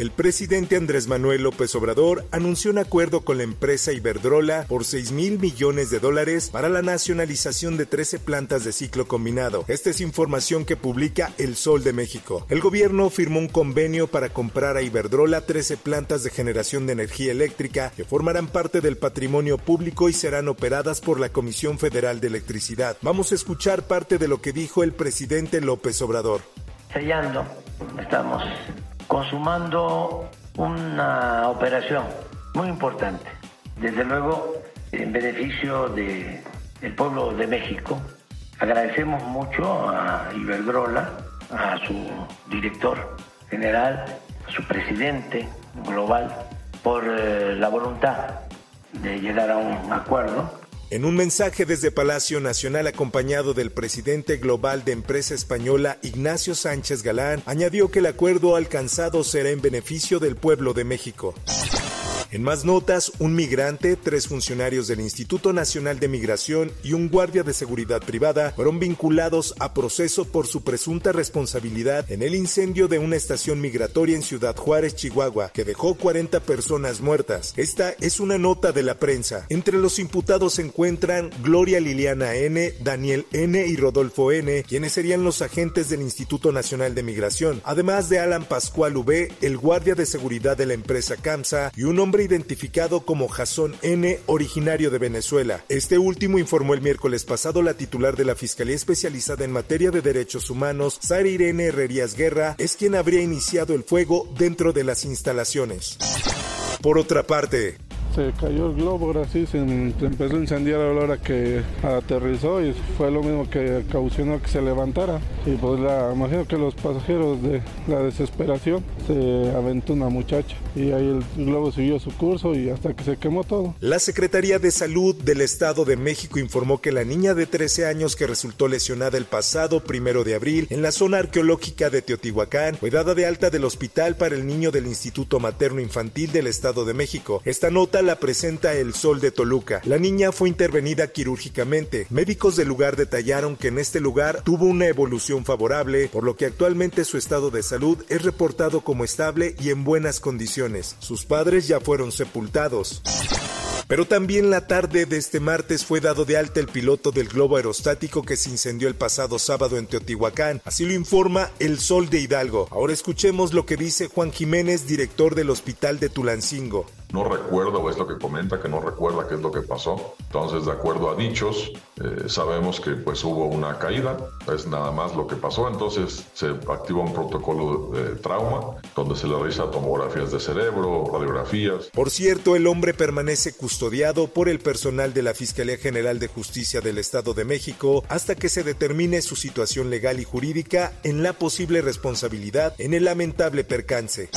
El presidente Andrés Manuel López Obrador anunció un acuerdo con la empresa Iberdrola por 6 mil millones de dólares para la nacionalización de 13 plantas de ciclo combinado. Esta es información que publica El Sol de México. El gobierno firmó un convenio para comprar a Iberdrola 13 plantas de generación de energía eléctrica que formarán parte del patrimonio público y serán operadas por la Comisión Federal de Electricidad. Vamos a escuchar parte de lo que dijo el presidente López Obrador. Sellando, estamos consumando una operación muy importante, desde luego en beneficio del el pueblo de México. Agradecemos mucho a Iberdrola, a su director general, a su presidente global, por eh, la voluntad de llegar a un acuerdo en un mensaje desde Palacio Nacional acompañado del presidente global de empresa española Ignacio Sánchez Galán, añadió que el acuerdo alcanzado será en beneficio del pueblo de México. En más notas, un migrante, tres funcionarios del Instituto Nacional de Migración y un guardia de seguridad privada fueron vinculados a proceso por su presunta responsabilidad en el incendio de una estación migratoria en Ciudad Juárez, Chihuahua, que dejó 40 personas muertas. Esta es una nota de la prensa. Entre los imputados se encuentran Gloria Liliana N., Daniel N. y Rodolfo N., quienes serían los agentes del Instituto Nacional de Migración, además de Alan Pascual V., el guardia de seguridad de la empresa CAMSA y un hombre identificado como Jason N., originario de Venezuela. Este último informó el miércoles pasado la titular de la Fiscalía Especializada en Materia de Derechos Humanos, Sara Irene Herrerías Guerra, es quien habría iniciado el fuego dentro de las instalaciones. Por otra parte, se cayó el globo, ahora sí se, empezó a incendiar a la hora que aterrizó y fue lo mismo que causó que se levantara. Y pues la, imagino que los pasajeros de la desesperación se aventó una muchacha y ahí el globo siguió su curso y hasta que se quemó todo. La Secretaría de Salud del Estado de México informó que la niña de 13 años que resultó lesionada el pasado primero de abril en la zona arqueológica de Teotihuacán fue dada de alta del hospital para el niño del Instituto Materno Infantil del Estado de México. Esta nota la presenta El Sol de Toluca. La niña fue intervenida quirúrgicamente. Médicos del lugar detallaron que en este lugar tuvo una evolución favorable, por lo que actualmente su estado de salud es reportado como estable y en buenas condiciones. Sus padres ya fueron sepultados. Pero también la tarde de este martes fue dado de alta el piloto del globo aerostático que se incendió el pasado sábado en Teotihuacán. Así lo informa El Sol de Hidalgo. Ahora escuchemos lo que dice Juan Jiménez, director del Hospital de Tulancingo no recuerda o es lo que comenta que no recuerda qué es lo que pasó. Entonces, de acuerdo a dichos, eh, sabemos que pues hubo una caída, es nada más lo que pasó. Entonces, se activa un protocolo de trauma donde se le realiza tomografías de cerebro, radiografías. Por cierto, el hombre permanece custodiado por el personal de la Fiscalía General de Justicia del Estado de México hasta que se determine su situación legal y jurídica en la posible responsabilidad en el lamentable percance.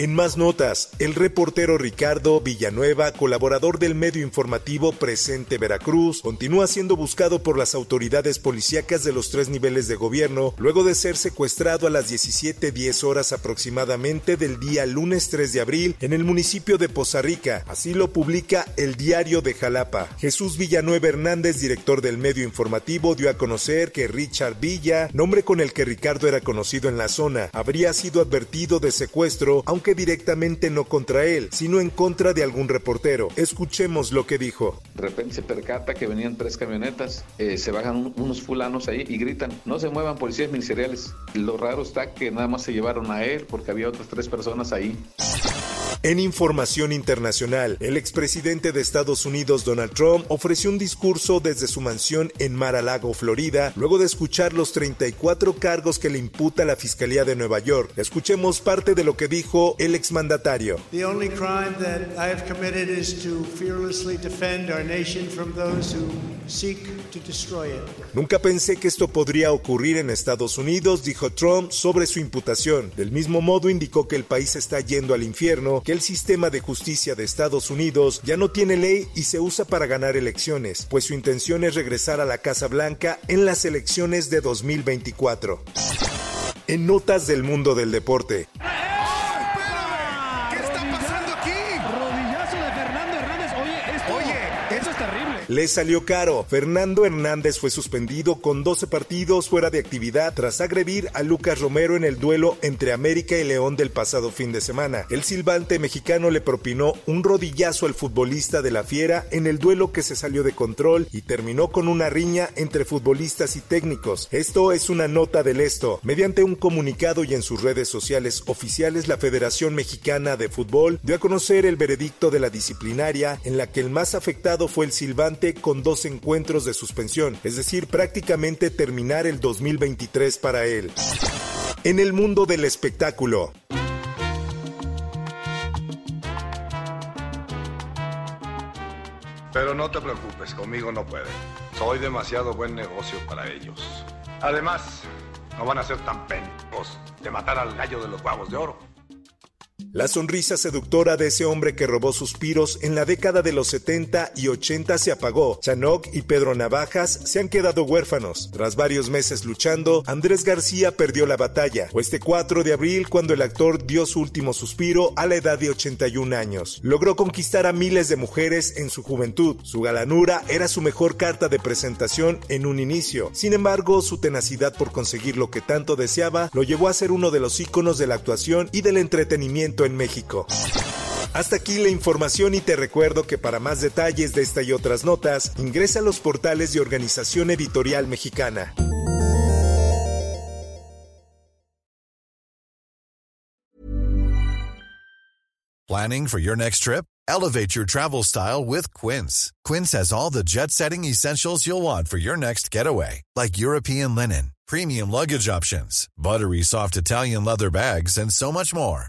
En más notas, el reportero Ricardo Villanueva, colaborador del medio informativo Presente Veracruz, continúa siendo buscado por las autoridades policíacas de los tres niveles de gobierno luego de ser secuestrado a las 17:10 horas aproximadamente del día lunes 3 de abril en el municipio de Poza Rica. Así lo publica el diario de Jalapa. Jesús Villanueva Hernández, director del medio informativo, dio a conocer que Richard Villa, nombre con el que Ricardo era conocido en la zona, habría sido advertido de secuestro, aunque directamente no contra él, sino en contra de algún reportero. Escuchemos lo que dijo. De repente se percata que venían tres camionetas, eh, se bajan unos fulanos ahí y gritan, no se muevan policías ministeriales. Lo raro está que nada más se llevaron a él porque había otras tres personas ahí. En información internacional, el expresidente de Estados Unidos Donald Trump ofreció un discurso desde su mansión en Mar-a-Lago, Florida, luego de escuchar los 34 cargos que le imputa la Fiscalía de Nueva York. Escuchemos parte de lo que dijo el exmandatario. The only crime that I have committed is to fearlessly defend our nation from those who Nunca pensé que esto podría ocurrir en Estados Unidos, dijo Trump sobre su imputación. Del mismo modo indicó que el país está yendo al infierno, el sistema de justicia de Estados Unidos ya no tiene ley y se usa para ganar elecciones, pues su intención es regresar a la Casa Blanca en las elecciones de 2024. En notas del mundo del deporte. Le salió caro. Fernando Hernández fue suspendido con 12 partidos fuera de actividad tras agredir a Lucas Romero en el duelo entre América y León del pasado fin de semana. El silbante mexicano le propinó un rodillazo al futbolista de la Fiera en el duelo que se salió de control y terminó con una riña entre futbolistas y técnicos. Esto es una nota del esto. Mediante un comunicado y en sus redes sociales oficiales, la Federación Mexicana de Fútbol dio a conocer el veredicto de la disciplinaria en la que el más afectado fue el silbante con dos encuentros de suspensión, es decir, prácticamente terminar el 2023 para él. En el mundo del espectáculo. Pero no te preocupes, conmigo no pueden. Soy demasiado buen negocio para ellos. Además, no van a ser tan pendejos de matar al gallo de los huevos de oro. La sonrisa seductora de ese hombre que robó suspiros en la década de los 70 y 80 se apagó. Chanok y Pedro Navajas se han quedado huérfanos. Tras varios meses luchando, Andrés García perdió la batalla. Fue este 4 de abril cuando el actor dio su último suspiro a la edad de 81 años. Logró conquistar a miles de mujeres en su juventud. Su galanura era su mejor carta de presentación en un inicio. Sin embargo, su tenacidad por conseguir lo que tanto deseaba lo llevó a ser uno de los íconos de la actuación y del entretenimiento en México. Hasta aquí la información y te recuerdo que para más detalles de esta y otras notas, ingresa a los portales de Organización Editorial Mexicana. Planning for your next trip? Elevate your travel style with Quince. Quince has all the jet-setting essentials you'll want for your next getaway, like European linen, premium luggage options, buttery soft Italian leather bags, and so much more